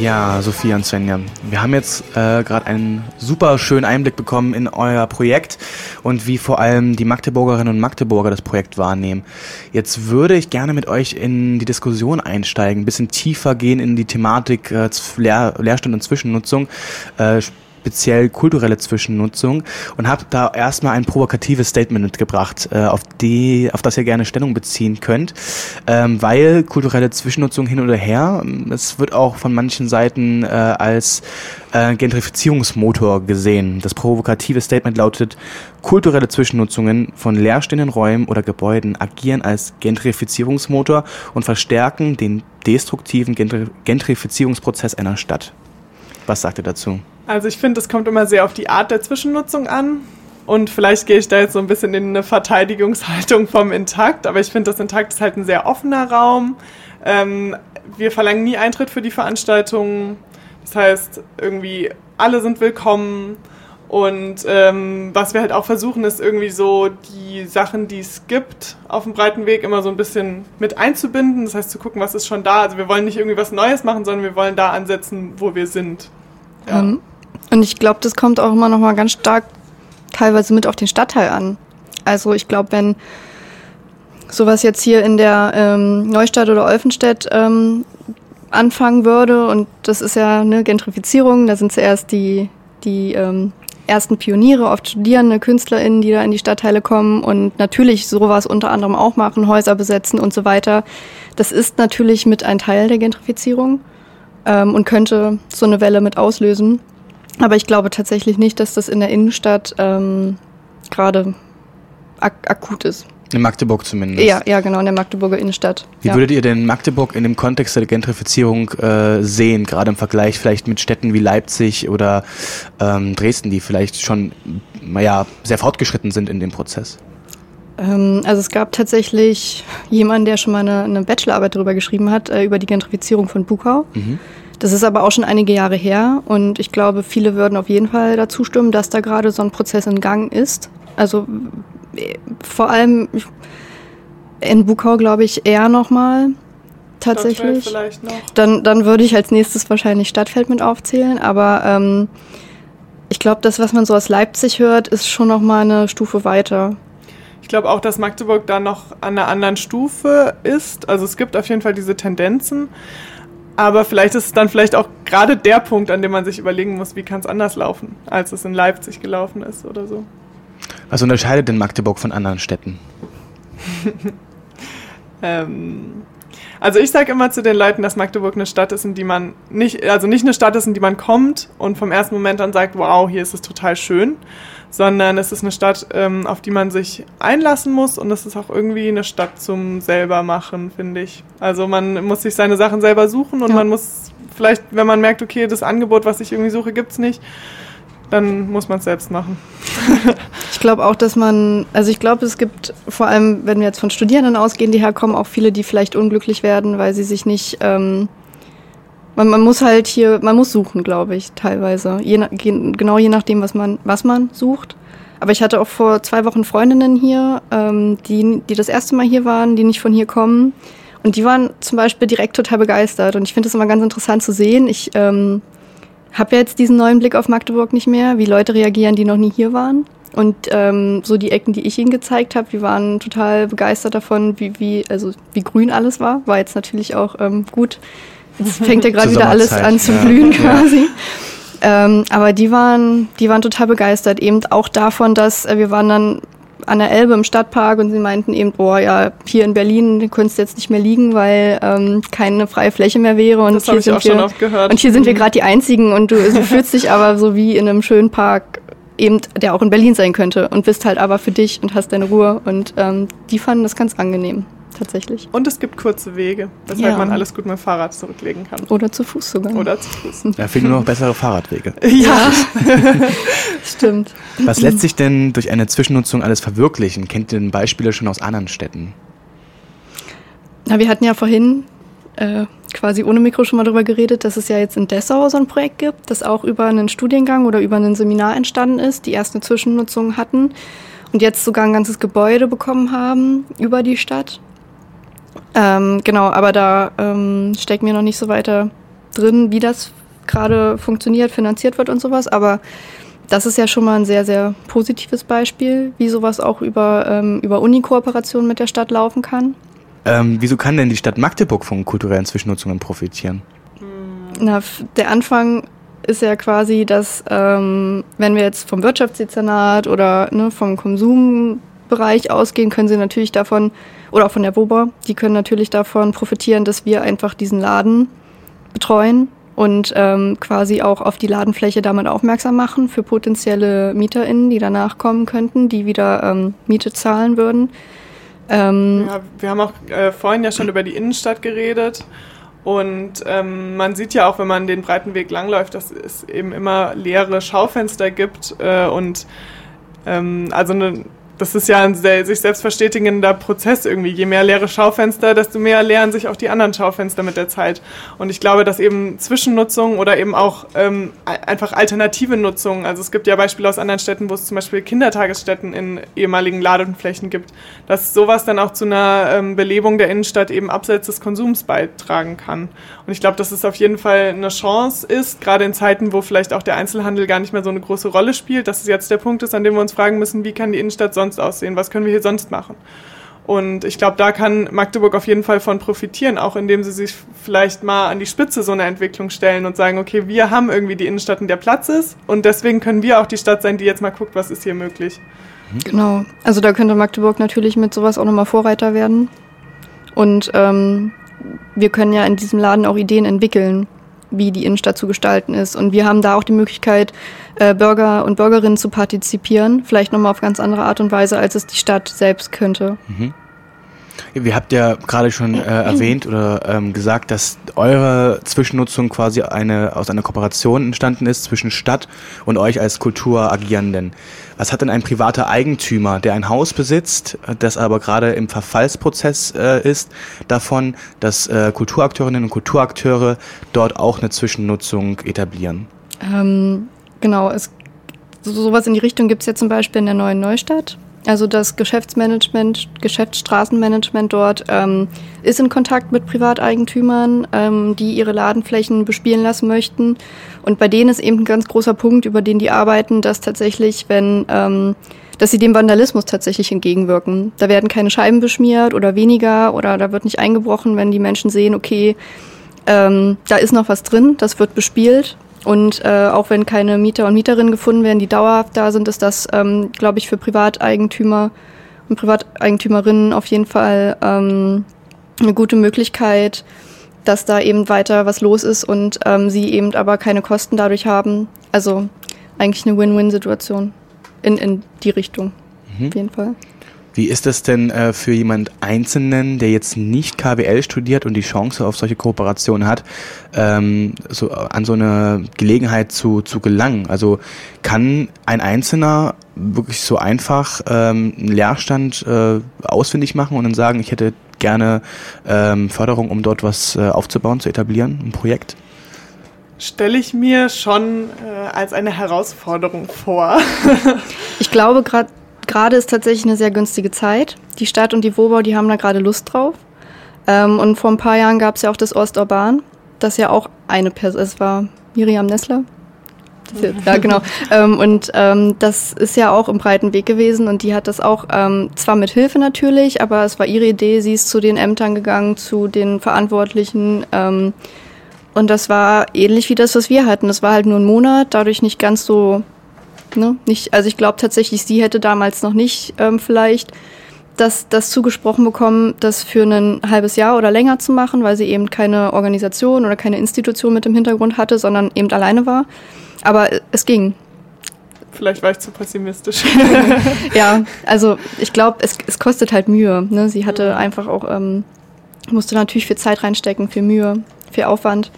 Speaker 2: Ja, Sophia und Svenja, wir haben jetzt äh, gerade einen super schönen Einblick bekommen in euer Projekt und wie vor allem die Magdeburgerinnen und Magdeburger das Projekt wahrnehmen. Jetzt würde ich gerne mit euch in die Diskussion einsteigen, ein bisschen tiefer gehen in die Thematik äh, Lehr Leerstand und Zwischennutzung. Äh, speziell kulturelle Zwischennutzung und habe da erstmal ein provokatives Statement mitgebracht, äh, auf die, auf das ihr gerne Stellung beziehen könnt, ähm, weil kulturelle Zwischennutzung hin oder her, ähm, es wird auch von manchen Seiten äh, als äh, Gentrifizierungsmotor gesehen. Das provokative Statement lautet, kulturelle Zwischennutzungen von leerstehenden Räumen oder Gebäuden agieren als Gentrifizierungsmotor und verstärken den destruktiven Gentri Gentrifizierungsprozess einer Stadt. Was sagt ihr dazu?
Speaker 3: Also ich finde, es kommt immer sehr auf die Art der Zwischennutzung an. Und vielleicht gehe ich da jetzt so ein bisschen in eine Verteidigungshaltung vom Intakt, aber ich finde, das Intakt ist halt ein sehr offener Raum. Ähm, wir verlangen nie Eintritt für die Veranstaltungen. Das heißt, irgendwie alle sind willkommen. Und ähm, was wir halt auch versuchen, ist irgendwie so die Sachen, die es gibt, auf dem breiten Weg immer so ein bisschen mit einzubinden. Das heißt, zu gucken, was ist schon da. Also wir wollen nicht irgendwie was Neues machen, sondern wir wollen da ansetzen, wo wir sind. Ja.
Speaker 4: Ähm, und ich glaube, das kommt auch immer noch mal ganz stark teilweise mit auf den Stadtteil an. Also ich glaube, wenn sowas jetzt hier in der ähm, Neustadt oder Olfenstedt ähm, anfangen würde und das ist ja eine Gentrifizierung, da sind zuerst die, die ähm, ersten Pioniere, oft Studierende, KünstlerInnen, die da in die Stadtteile kommen und natürlich sowas unter anderem auch machen, Häuser besetzen und so weiter. Das ist natürlich mit ein Teil der Gentrifizierung ähm, und könnte so eine Welle mit auslösen. Aber ich glaube tatsächlich nicht, dass das in der Innenstadt ähm, gerade ak akut ist.
Speaker 2: In Magdeburg zumindest.
Speaker 4: Ja, ja, genau, in der Magdeburger Innenstadt.
Speaker 2: Wie
Speaker 4: ja.
Speaker 2: würdet ihr denn Magdeburg in dem Kontext der Gentrifizierung äh, sehen, gerade im Vergleich vielleicht mit Städten wie Leipzig oder ähm, Dresden, die vielleicht schon naja, sehr fortgeschritten sind in dem Prozess?
Speaker 4: Ähm, also es gab tatsächlich jemanden, der schon mal eine, eine Bachelorarbeit darüber geschrieben hat, äh, über die Gentrifizierung von Bukau.
Speaker 2: Mhm.
Speaker 4: Das ist aber auch schon einige Jahre her und ich glaube, viele würden auf jeden Fall dazu stimmen, dass da gerade so ein Prozess in Gang ist. Also äh, vor allem in Bukau glaube ich eher nochmal
Speaker 3: Stadtfeld
Speaker 4: tatsächlich.
Speaker 3: vielleicht noch.
Speaker 4: Dann, dann würde ich als nächstes wahrscheinlich Stadtfeld mit aufzählen, aber ähm, ich glaube, das, was man so aus Leipzig hört, ist schon nochmal eine Stufe weiter.
Speaker 3: Ich glaube auch, dass Magdeburg da noch an einer anderen Stufe ist. Also es gibt auf jeden Fall diese Tendenzen. Aber vielleicht ist es dann vielleicht auch gerade der Punkt, an dem man sich überlegen muss, wie kann es anders laufen, als es in Leipzig gelaufen ist oder so.
Speaker 2: Was unterscheidet denn Magdeburg von anderen Städten?
Speaker 3: Ähm, also ich sage immer zu den Leuten, dass Magdeburg eine Stadt ist, in die man nicht, also nicht eine Stadt ist, in die man kommt und vom ersten Moment an sagt, wow, hier ist es total schön, sondern es ist eine Stadt, ähm, auf die man sich einlassen muss und es ist auch irgendwie eine Stadt zum selber machen, finde ich. Also man muss sich seine Sachen selber suchen und
Speaker 4: Ja.
Speaker 3: man muss vielleicht, wenn man merkt, okay, das Angebot, was ich irgendwie suche, gibt's nicht, dann muss man es selbst machen.
Speaker 4: ich glaube auch, dass man, also ich glaube, es gibt vor allem, wenn wir jetzt von Studierenden ausgehen, die herkommen, auch viele, die vielleicht unglücklich werden, weil sie sich nicht, ähm, man, man muss halt hier, man muss suchen, glaube ich, teilweise. Je, genau je nachdem, was man, was man sucht. Aber ich hatte auch vor zwei Wochen Freundinnen hier, ähm, die, die das erste Mal hier waren, die nicht von hier kommen. Und die waren zum Beispiel direkt total begeistert. Und ich finde es immer ganz interessant zu sehen. Ich ähm, habe ja jetzt diesen neuen Blick auf Magdeburg nicht mehr, wie Leute reagieren, die noch nie hier waren. Und ähm, so die Ecken, die ich ihnen gezeigt habe, die waren total begeistert davon, wie, wie, also wie grün alles war. War jetzt natürlich auch ähm, gut. Jetzt fängt ja gerade wieder alles an zu blühen ja. quasi. Ja. Ähm, aber die waren, die waren total begeistert, eben auch davon, dass äh, wir waren dann an der Elbe im Stadtpark und sie meinten eben, boah, ja, hier in Berlin könntest du jetzt nicht mehr liegen, weil ähm, keine freie Fläche mehr wäre. Und
Speaker 3: das
Speaker 4: hier
Speaker 3: sind ich auch wir, schon oft gehört.
Speaker 4: Und hier sind wir mhm. gerade die Einzigen und du, du fühlst dich aber so wie in einem schönen Park, eben, der auch in Berlin sein könnte und bist halt aber für dich und hast deine Ruhe. Und ähm, die fanden das ganz angenehm tatsächlich.
Speaker 3: Und es gibt kurze Wege, weshalb ja. man alles gut mit dem Fahrrad zurücklegen kann.
Speaker 4: Oder zu Fuß sogar.
Speaker 3: Oder zu Fuß.
Speaker 2: Da fehlen nur noch bessere Fahrradwege.
Speaker 4: Ja, stimmt.
Speaker 2: Was lässt sich denn durch eine Zwischennutzung alles verwirklichen? Kennt ihr denn Beispiele schon aus anderen Städten?
Speaker 4: Na, wir hatten ja vorhin äh, quasi ohne Mikro schon mal darüber geredet, dass es ja jetzt in Dessau so ein Projekt gibt, das auch über einen Studiengang oder über ein Seminar entstanden ist, die erst eine Zwischennutzung hatten und jetzt sogar ein ganzes Gebäude bekommen haben über die Stadt. Ähm, genau, aber da ähm, steckt mir noch nicht so weiter drin, wie das gerade funktioniert, finanziert wird und sowas. Aber das ist ja schon mal ein sehr, sehr positives Beispiel, wie sowas auch über, ähm, über Uni-Kooperation mit der Stadt laufen kann.
Speaker 2: Ähm, wieso kann denn die Stadt Magdeburg von kulturellen Zwischennutzungen profitieren?
Speaker 4: Na, der Anfang ist ja quasi, dass ähm, wenn wir jetzt vom Wirtschaftsdezernat oder ne, vom Konsumbereich ausgehen, können sie natürlich davon oder auch von der WOBA, die können natürlich davon profitieren, dass wir einfach diesen Laden betreuen und ähm, quasi auch auf die Ladenfläche damit aufmerksam machen für potenzielle MieterInnen, die danach kommen könnten, die wieder ähm, Miete zahlen würden.
Speaker 3: Ähm, ja, wir haben auch äh, vorhin ja schon über die Innenstadt geredet. Und ähm, man sieht ja auch, wenn man den breiten Weg langläuft, dass es eben immer leere Schaufenster gibt äh, und ähm, also eine das ist ja ein sich selbst verstetigender Prozess irgendwie. Je mehr leere Schaufenster, desto mehr leeren sich auch die anderen Schaufenster mit der Zeit. Und ich glaube, dass eben Zwischennutzung oder eben auch ähm, einfach alternative Nutzung, also es gibt ja Beispiele aus anderen Städten, wo es zum Beispiel Kindertagesstätten in ehemaligen Ladenflächen gibt, dass sowas dann auch zu einer ähm, Belebung der Innenstadt eben abseits des Konsums beitragen kann. Und ich glaube, dass es auf jeden Fall eine Chance ist, gerade in Zeiten, wo vielleicht auch der Einzelhandel gar nicht mehr so eine große Rolle spielt, dass es jetzt der Punkt ist, an dem wir uns fragen müssen, wie kann die Innenstadt sonst sonst aussehen? Was können wir hier sonst machen? Und ich glaube, da kann Magdeburg auf jeden Fall von profitieren, auch indem sie sich vielleicht mal an die Spitze so einer Entwicklung stellen und sagen, okay, wir haben irgendwie die Innenstadt, in der Platz ist und deswegen können wir auch die Stadt sein, die jetzt mal guckt, was ist hier möglich.
Speaker 4: Genau, also da könnte Magdeburg natürlich mit sowas auch nochmal Vorreiter werden. Und ähm, wir können ja in diesem Laden auch Ideen entwickeln wie die Innenstadt zu gestalten ist. Und wir haben da auch die Möglichkeit, äh, Bürger und Bürgerinnen zu partizipieren, vielleicht nochmal auf ganz andere Art und Weise, als es die Stadt selbst könnte. Mhm.
Speaker 2: Wir habt ja gerade schon äh, erwähnt oder ähm, gesagt, dass eure Zwischennutzung quasi eine, aus einer Kooperation entstanden ist zwischen Stadt und euch als Kulturagierenden. Was hat denn ein privater Eigentümer, der ein Haus besitzt, das aber gerade im Verfallsprozess äh, ist, davon, dass äh, Kulturakteurinnen und Kulturakteure dort auch eine Zwischennutzung etablieren?
Speaker 4: Ähm, genau, es, so, sowas in die Richtung gibt es ja zum Beispiel in der neuen Neustadt. Also das Geschäftsmanagement, Geschäftsstraßenmanagement dort ähm, ist in Kontakt mit Privateigentümern, ähm, die ihre Ladenflächen bespielen lassen möchten. Und bei denen ist eben ein ganz großer Punkt, über den die arbeiten, dass tatsächlich, wenn, ähm, dass sie dem Vandalismus tatsächlich entgegenwirken. Da werden keine Scheiben beschmiert oder weniger oder da wird nicht eingebrochen, wenn die Menschen sehen, okay, ähm, da ist noch was drin, das wird bespielt und äh, auch wenn keine Mieter und Mieterinnen gefunden werden, die dauerhaft da sind, ist das, ähm, glaube ich, für Privateigentümer und Privateigentümerinnen auf jeden Fall ähm, eine gute Möglichkeit, dass da eben weiter was los ist und ähm, sie eben aber keine Kosten dadurch haben. Also eigentlich eine Win-Win-Situation in, in die Richtung, mhm. auf jeden Fall.
Speaker 2: Wie ist es denn äh, für jemand Einzelnen, der jetzt nicht KWL studiert und die Chance auf solche Kooperationen hat, ähm, so, an so eine Gelegenheit zu, zu gelangen? Also kann ein Einzelner wirklich so einfach ähm, einen Lehrstand äh, ausfindig machen und dann sagen, ich hätte gerne ähm, Förderung, um dort was äh, aufzubauen, zu etablieren, ein Projekt?
Speaker 3: Stelle ich mir schon äh, als eine Herausforderung vor.
Speaker 4: ich glaube, gerade gerade ist tatsächlich eine sehr günstige Zeit. Die Stadt und die Wobau, die haben da gerade Lust drauf. Ähm, und vor ein paar Jahren gab es ja auch das Osturban, das ja auch eine Person, es war Miriam Nessler. ja, genau. ähm, und ähm, das ist ja auch im breiten Weg gewesen und die hat das auch ähm, zwar mit Hilfe natürlich, aber es war ihre Idee. Sie ist zu den Ämtern gegangen, zu den Verantwortlichen. Ähm, und das war ähnlich wie das, was wir hatten. Das war halt nur ein Monat, dadurch nicht ganz so Ne? Nicht, also ich glaube tatsächlich, sie hätte damals noch nicht ähm, vielleicht das, das zugesprochen bekommen, das für ein halbes Jahr oder länger zu machen, weil sie eben keine Organisation oder keine Institution mit im Hintergrund hatte, sondern eben alleine war. Aber es ging.
Speaker 3: Vielleicht war ich zu pessimistisch.
Speaker 4: ja, also ich glaube, es, es kostet halt Mühe. Ne? Sie hatte mhm. einfach auch, ähm, musste natürlich viel Zeit reinstecken, viel Mühe, viel Aufwand.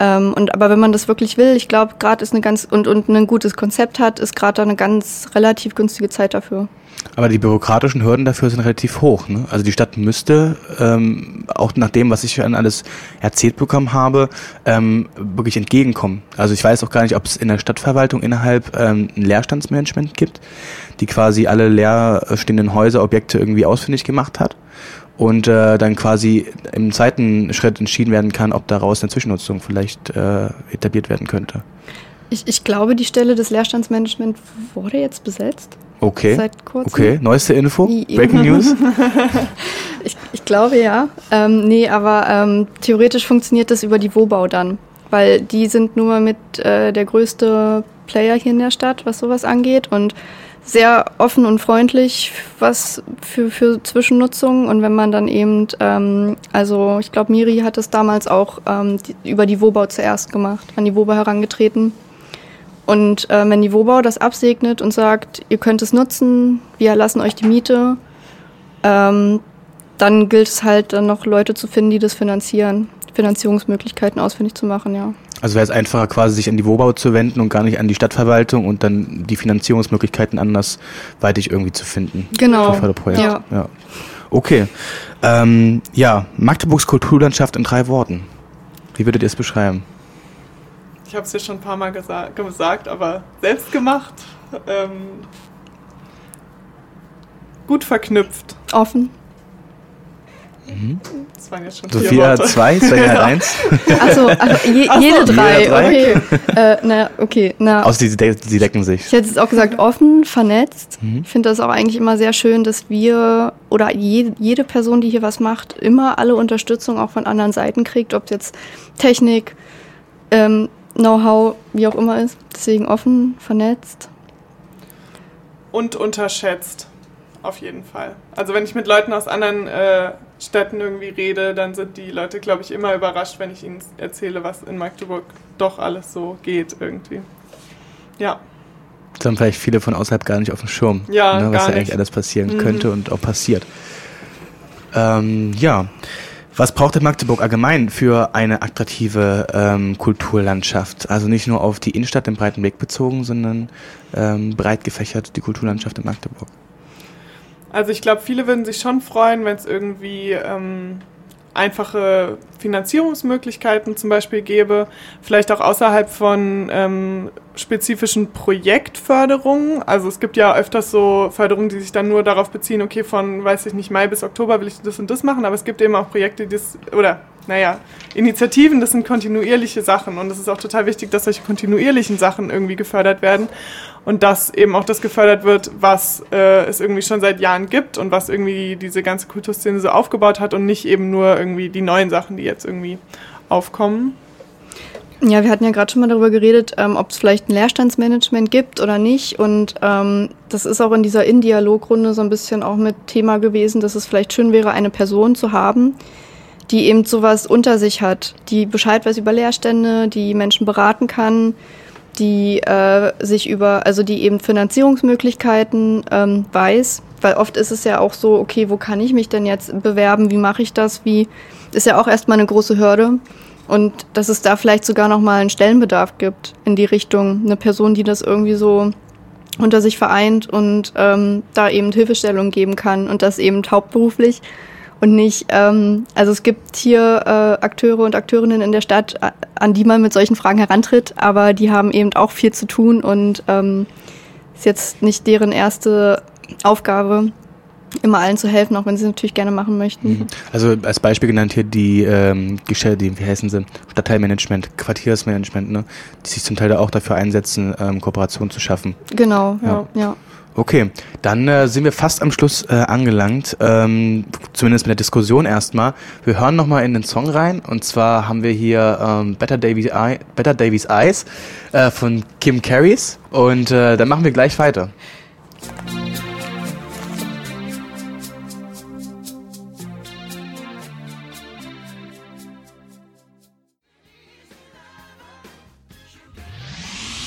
Speaker 4: Ähm, und aber wenn man das wirklich will, ich glaube, gerade ist eine ganz und, und ein gutes Konzept hat, ist gerade eine ganz relativ günstige Zeit dafür.
Speaker 2: Aber die bürokratischen Hürden dafür sind relativ hoch. Ne? Also die Stadt müsste, ähm, auch nach dem, was ich an alles erzählt bekommen habe, ähm, wirklich entgegenkommen. Also ich weiß auch gar nicht, ob es in der Stadtverwaltung innerhalb ähm, ein Leerstandsmanagement gibt, die quasi alle leerstehenden Häuser, Objekte irgendwie ausfindig gemacht hat und äh, dann quasi im zweiten Schritt entschieden werden kann, ob daraus eine Zwischennutzung vielleicht äh, etabliert werden könnte.
Speaker 4: Ich, ich glaube, die Stelle des Leerstandsmanagement wurde jetzt besetzt.
Speaker 2: Okay. Seit kurzem. Okay, neueste Info? Breaking News?
Speaker 4: ich, ich glaube ja. Ähm, nee, aber ähm, theoretisch funktioniert das über die Wobau dann. Weil die sind nun mal mit äh, der größte Player hier in der Stadt, was sowas angeht. Und sehr offen und freundlich, was für, für Zwischennutzung. Und wenn man dann eben, ähm, also ich glaube, Miri hat es damals auch ähm, die, über die Wobau zuerst gemacht, an die Wobau herangetreten. Und äh, wenn die Wobau das absegnet und sagt, ihr könnt es nutzen, wir erlassen euch die Miete, ähm, dann gilt es halt dann noch Leute zu finden, die das finanzieren, Finanzierungsmöglichkeiten ausfindig zu machen, ja.
Speaker 2: Also wäre es einfacher, quasi sich an die Wobau zu wenden und gar nicht an die Stadtverwaltung und dann die Finanzierungsmöglichkeiten andersweitig irgendwie zu finden.
Speaker 4: Genau.
Speaker 2: Ja. ja. Okay. Ähm, ja, Magdeburgs Kulturlandschaft in drei Worten. Wie würdet ihr es beschreiben?
Speaker 3: Ich habe es ja schon ein paar Mal gesa gesagt, aber selbst gemacht. Ähm, gut verknüpft.
Speaker 4: Offen.
Speaker 2: Mhm. Das waren jetzt schon Sophia hat zwei, Svenja hat eins.
Speaker 4: Achso, also je, Ach so, jede drei, drei. okay. äh, na, okay, na.
Speaker 2: Außer sie, sie decken sich.
Speaker 4: Ich hätte es auch gesagt, offen, vernetzt. Mhm. Ich finde das auch eigentlich immer sehr schön, dass wir oder je, jede Person, die hier was macht, immer alle Unterstützung auch von anderen Seiten kriegt, ob es jetzt Technik, ähm, Know-how, wie auch immer ist. Deswegen offen, vernetzt.
Speaker 3: Und unterschätzt, auf jeden Fall. Also wenn ich mit Leuten aus anderen äh, Städten irgendwie rede, dann sind die Leute, glaube ich, immer überrascht, wenn ich ihnen erzähle, was in Magdeburg doch alles so geht irgendwie. Ja.
Speaker 2: Das haben vielleicht viele von außerhalb gar nicht auf dem Schirm,
Speaker 3: ja,
Speaker 2: ne, was
Speaker 3: ja
Speaker 2: eigentlich alles passieren mhm. könnte und auch passiert. Ähm, ja. Was braucht denn Magdeburg allgemein für eine attraktive ähm, Kulturlandschaft? Also nicht nur auf die Innenstadt im breiten Weg bezogen, sondern ähm, breit gefächert die Kulturlandschaft in Magdeburg.
Speaker 3: Also ich glaube, viele würden sich schon freuen, wenn es irgendwie ähm, einfache Finanzierungsmöglichkeiten zum Beispiel gäbe, vielleicht auch außerhalb von ähm, spezifischen Projektförderungen. Also es gibt ja öfters so Förderungen, die sich dann nur darauf beziehen, okay, von, weiß ich nicht, Mai bis Oktober will ich das und das machen, aber es gibt eben auch Projekte, die das, oder naja, Initiativen, das sind kontinuierliche Sachen und es ist auch total wichtig, dass solche kontinuierlichen Sachen irgendwie gefördert werden und dass eben auch das gefördert wird, was äh, es irgendwie schon seit Jahren gibt und was irgendwie diese ganze Kulturszene so aufgebaut hat und nicht eben nur irgendwie die neuen Sachen, die jetzt irgendwie aufkommen.
Speaker 4: Ja, wir hatten ja gerade schon mal darüber geredet, ähm, ob es vielleicht ein Leerstandsmanagement gibt oder nicht. Und ähm, das ist auch in dieser In-Dialog-Runde so ein bisschen auch mit Thema gewesen, dass es vielleicht schön wäre, eine Person zu haben, die eben sowas unter sich hat, die Bescheid weiß über Leerstände, die Menschen beraten kann, die äh, sich über, also die eben Finanzierungsmöglichkeiten ähm, weiß, weil oft ist es ja auch so, okay, wo kann ich mich denn jetzt bewerben, wie mache ich das, wie, ist ja auch erstmal eine große Hürde. Und dass es da vielleicht sogar nochmal einen Stellenbedarf gibt in die Richtung, eine Person, die das irgendwie so unter sich vereint und ähm, da eben Hilfestellung geben kann und das eben hauptberuflich und nicht, ähm, also es gibt hier äh, Akteure und Akteurinnen in der Stadt, an die man mit solchen Fragen herantritt, aber die haben eben auch viel zu tun und ähm, ist jetzt nicht deren erste Aufgabe, immer allen zu helfen, auch wenn sie es natürlich gerne machen möchten. Mhm.
Speaker 2: Also als Beispiel genannt hier die ähm, die, wie heißen sie, Stadtteilmanagement, Quartiersmanagement, ne? die sich zum Teil da auch dafür einsetzen, ähm, Kooperationen zu schaffen.
Speaker 4: Genau, ja. ja. ja.
Speaker 2: Okay, dann äh, sind wir fast am Schluss äh, angelangt, ähm, zumindest mit der Diskussion erstmal. Wir hören nochmal in den Song rein und zwar haben wir hier ähm, Better, Davies Eye, Better Davies Eyes äh, von Kim Carries und äh, dann machen wir gleich weiter.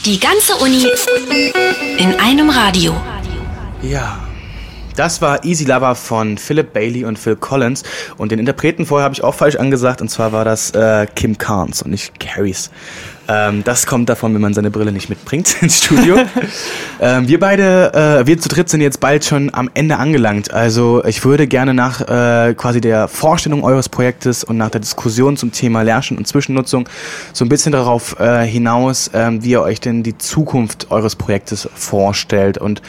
Speaker 1: Die ganze Uni in einem Radio.
Speaker 2: Ja, das war Easy Lover von Philip Bailey und Phil Collins. Und den Interpreten vorher habe ich auch falsch angesagt. Und zwar war das äh, Kim Carnes und nicht Carries. Ähm, das kommt davon, wenn man seine Brille nicht mitbringt ins Studio. ähm, wir beide, äh, wir zu dritt sind jetzt bald schon am Ende angelangt. Also ich würde gerne nach äh, quasi der Vorstellung eures Projektes und nach der Diskussion zum Thema Lernstand und Zwischennutzung so ein bisschen darauf äh, hinaus, ähm, wie ihr euch denn die Zukunft eures Projektes vorstellt. Und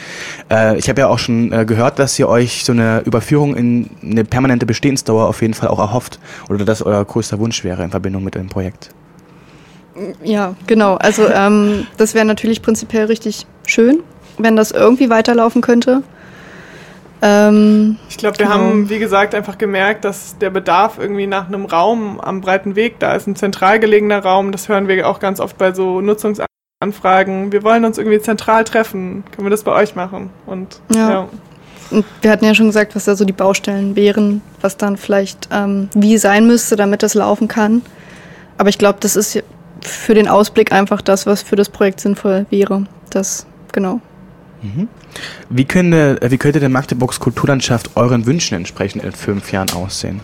Speaker 2: äh, ich habe ja auch schon äh, gehört, dass ihr euch so eine Überführung in eine permanente Bestehensdauer auf jeden Fall auch erhofft oder dass euer größter Wunsch wäre in Verbindung mit dem Projekt.
Speaker 4: Ja, genau. Also ähm, das wäre natürlich prinzipiell richtig schön, wenn das irgendwie weiterlaufen könnte.
Speaker 3: Ähm, ich glaube, wir genau. haben, wie gesagt, einfach gemerkt, dass der Bedarf irgendwie nach einem Raum am breiten Weg da ist, ein zentral gelegener Raum. Das hören wir auch ganz oft bei so Nutzungsanfragen. Wir wollen uns irgendwie zentral treffen. Können wir das bei euch machen? Und ja. ja.
Speaker 4: Und wir hatten ja schon gesagt, was da so die Baustellen wären, was dann vielleicht ähm, wie sein müsste, damit das laufen kann. Aber ich glaube, das ist für den Ausblick einfach das, was für das Projekt sinnvoll wäre. Das, genau.
Speaker 2: Mhm. Wie, könnte, wie könnte der Magdeburgs Kulturlandschaft euren Wünschen entsprechend in fünf Jahren aussehen?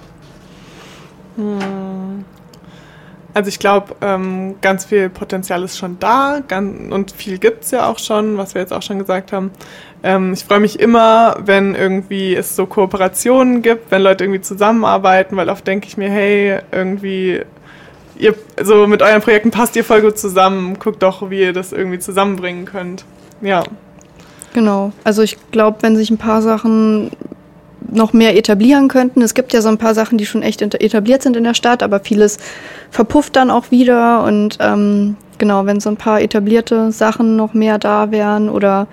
Speaker 3: Hm. Also ich glaube, ähm, ganz viel Potenzial ist schon da ganz, und viel gibt es ja auch schon, was wir jetzt auch schon gesagt haben. Ähm, ich freue mich immer, wenn irgendwie es so Kooperationen gibt, wenn Leute irgendwie zusammenarbeiten, weil oft denke ich mir, hey, irgendwie ihr so mit euren Projekten passt ihr voll gut zusammen. Guckt doch, wie ihr das irgendwie zusammenbringen könnt. Ja.
Speaker 4: Genau. Also ich glaube, wenn sich ein paar Sachen noch mehr etablieren könnten. Es gibt ja so ein paar Sachen, die schon echt etabliert sind in der Stadt, aber vieles verpufft dann auch wieder. Und ähm, genau, wenn so ein paar etablierte Sachen noch mehr da wären oder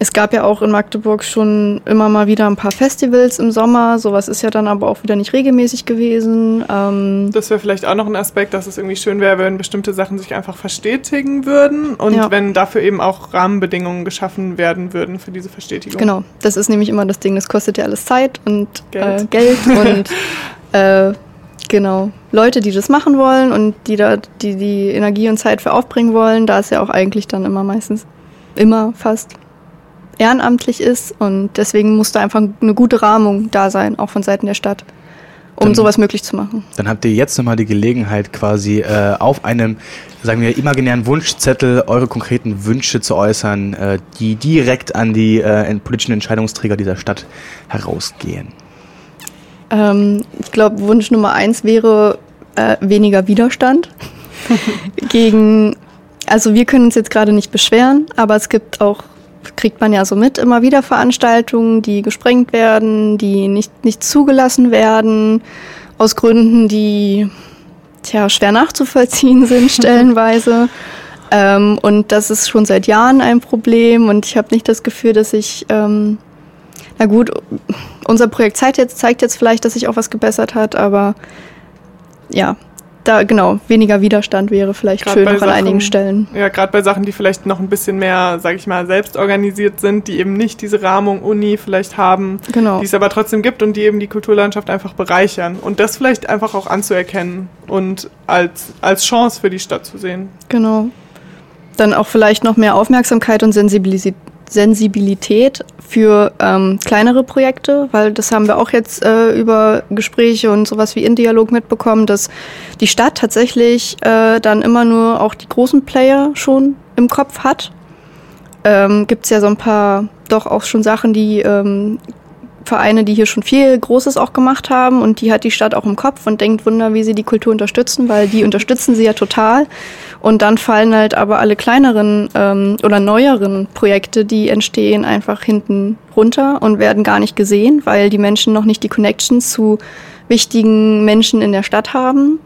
Speaker 4: es gab ja auch in Magdeburg schon immer mal wieder ein paar Festivals im Sommer. Sowas ist ja dann aber auch wieder nicht regelmäßig gewesen.
Speaker 3: Ähm das wäre vielleicht auch noch ein Aspekt, dass es irgendwie schön wäre, wenn bestimmte Sachen sich einfach verstetigen würden und ja. wenn dafür eben auch Rahmenbedingungen geschaffen werden würden für diese Verstetigung.
Speaker 4: Genau, das ist nämlich immer das Ding. Das kostet ja alles Zeit und Geld, äh, Geld und äh, genau Leute, die das machen wollen und die da die die Energie und Zeit für aufbringen wollen. Da ist ja auch eigentlich dann immer meistens immer fast ehrenamtlich ist und deswegen muss da einfach eine gute Rahmung da sein, auch von Seiten der Stadt, um dann, sowas möglich zu machen.
Speaker 2: Dann habt ihr jetzt nochmal die Gelegenheit, quasi äh, auf einem, sagen wir, imaginären Wunschzettel eure konkreten Wünsche zu äußern, äh, die direkt an die äh, politischen Entscheidungsträger dieser Stadt herausgehen.
Speaker 4: Ähm, ich glaube, Wunsch Nummer eins wäre äh, weniger Widerstand gegen also wir können uns jetzt gerade nicht beschweren, aber es gibt auch kriegt man ja so mit, immer wieder Veranstaltungen, die gesprengt werden, die nicht, nicht zugelassen werden, aus Gründen, die tja, schwer nachzuvollziehen sind, stellenweise. ähm, und das ist schon seit Jahren ein Problem und ich habe nicht das Gefühl, dass ich, ähm, na gut, unser Projekt zeigt jetzt, zeigt jetzt vielleicht, dass sich auch was gebessert hat, aber ja, da genau weniger Widerstand wäre vielleicht grad schön noch Sachen, an einigen Stellen.
Speaker 3: Ja, gerade bei Sachen, die vielleicht noch ein bisschen mehr, sage ich mal, selbst organisiert sind, die eben nicht diese Rahmung Uni vielleicht haben, genau. die es aber trotzdem gibt und die eben die Kulturlandschaft einfach bereichern und das vielleicht einfach auch anzuerkennen und als als Chance für die Stadt zu sehen.
Speaker 4: Genau. dann auch vielleicht noch mehr Aufmerksamkeit und Sensibilität Sensibilität für ähm, kleinere Projekte, weil das haben wir auch jetzt äh, über Gespräche und sowas wie in Dialog mitbekommen, dass die Stadt tatsächlich äh, dann immer nur auch die großen Player schon im Kopf hat. Ähm, Gibt es ja so ein paar doch auch schon Sachen, die ähm, Vereine, die hier schon viel Großes auch gemacht haben und die hat die Stadt auch im Kopf und denkt Wunder, wie sie die Kultur unterstützen, weil die unterstützen sie ja total. Und dann fallen halt aber alle kleineren ähm, oder neueren Projekte, die entstehen, einfach hinten runter und werden gar nicht gesehen, weil die Menschen noch nicht die Connections zu wichtigen Menschen in der Stadt haben.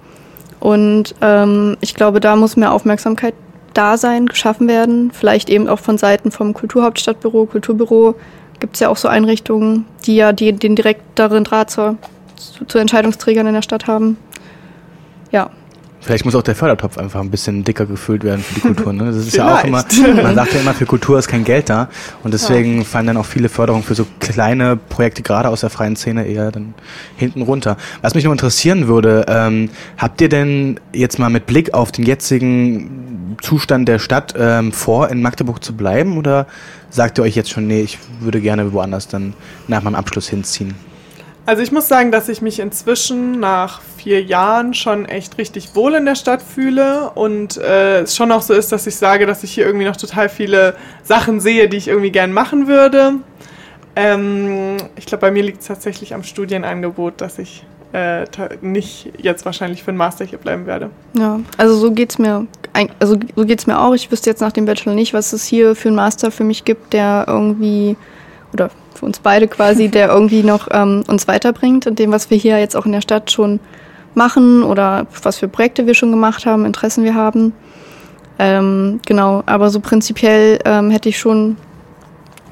Speaker 4: Und ähm, ich glaube, da muss mehr Aufmerksamkeit da sein, geschaffen werden. Vielleicht eben auch von Seiten vom Kulturhauptstadtbüro, Kulturbüro gibt es ja auch so Einrichtungen, die ja die, den direkteren Draht zur, zu, zu Entscheidungsträgern in der Stadt haben. Ja.
Speaker 2: Vielleicht muss auch der Fördertopf einfach ein bisschen dicker gefüllt werden für die Kultur. Ne? Das ist ja auch immer, man sagt ja immer, für Kultur ist kein Geld da. Und deswegen ja. fallen dann auch viele Förderungen für so kleine Projekte, gerade aus der freien Szene, eher dann hinten runter. Was mich nur interessieren würde, ähm, habt ihr denn jetzt mal mit Blick auf den jetzigen Zustand der Stadt ähm, vor, in Magdeburg zu bleiben? Oder sagt ihr euch jetzt schon, nee, ich würde gerne woanders dann nach meinem Abschluss hinziehen?
Speaker 3: Also ich muss sagen, dass ich mich inzwischen nach vier Jahren schon echt richtig wohl in der Stadt fühle und äh, es schon auch so ist, dass ich sage, dass ich hier irgendwie noch total viele Sachen sehe, die ich irgendwie gern machen würde. Ähm, ich glaube, bei mir liegt es tatsächlich am Studienangebot, dass ich äh, nicht jetzt wahrscheinlich für den Master hier bleiben werde.
Speaker 4: Ja, also so geht's mir. Also so mir auch. Ich wüsste jetzt nach dem Bachelor nicht, was es hier für einen Master für mich gibt, der irgendwie oder für uns beide quasi, der irgendwie noch ähm, uns weiterbringt in dem, was wir hier jetzt auch in der Stadt schon machen oder was für Projekte wir schon gemacht haben, Interessen wir haben. Ähm, genau, aber so prinzipiell ähm, hätte ich schon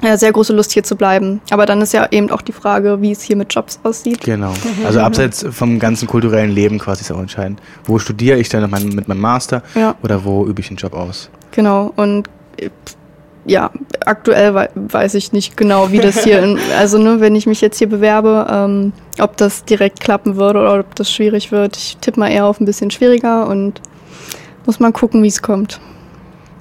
Speaker 4: ja, sehr große Lust hier zu bleiben. Aber dann ist ja eben auch die Frage, wie es hier mit Jobs aussieht.
Speaker 2: Genau. Also abseits vom ganzen kulturellen Leben quasi ist auch entscheidend. Wo studiere ich denn mit meinem Master ja. oder wo übe ich einen Job aus?
Speaker 4: Genau. Und ja, aktuell weiß ich nicht genau, wie das hier, in, also ne, wenn ich mich jetzt hier bewerbe, ähm, ob das direkt klappen würde oder ob das schwierig wird. Ich tippe mal eher auf ein bisschen schwieriger und muss mal gucken, wie es kommt.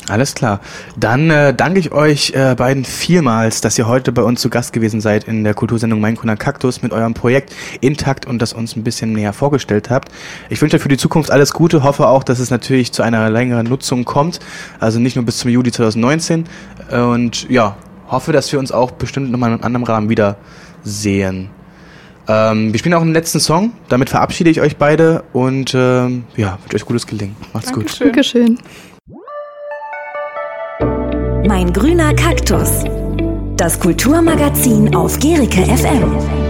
Speaker 2: Alles klar. Dann äh, danke ich euch äh, beiden vielmals, dass ihr heute bei uns zu Gast gewesen seid in der Kultursendung Mein Kunder Kaktus mit eurem Projekt Intakt und das uns ein bisschen näher vorgestellt habt. Ich wünsche euch für die Zukunft alles Gute, hoffe auch, dass es natürlich zu einer längeren Nutzung kommt, also nicht nur bis zum Juli 2019 und ja, hoffe, dass wir uns auch bestimmt nochmal in einem anderen Rahmen wieder sehen. Ähm, wir spielen auch einen letzten Song, damit verabschiede ich euch beide und ähm, ja, wünsche euch gutes Gelingen. Macht's
Speaker 4: Dankeschön. gut. Dankeschön.
Speaker 1: Mein grüner Kaktus. Das Kulturmagazin auf Gerike FM.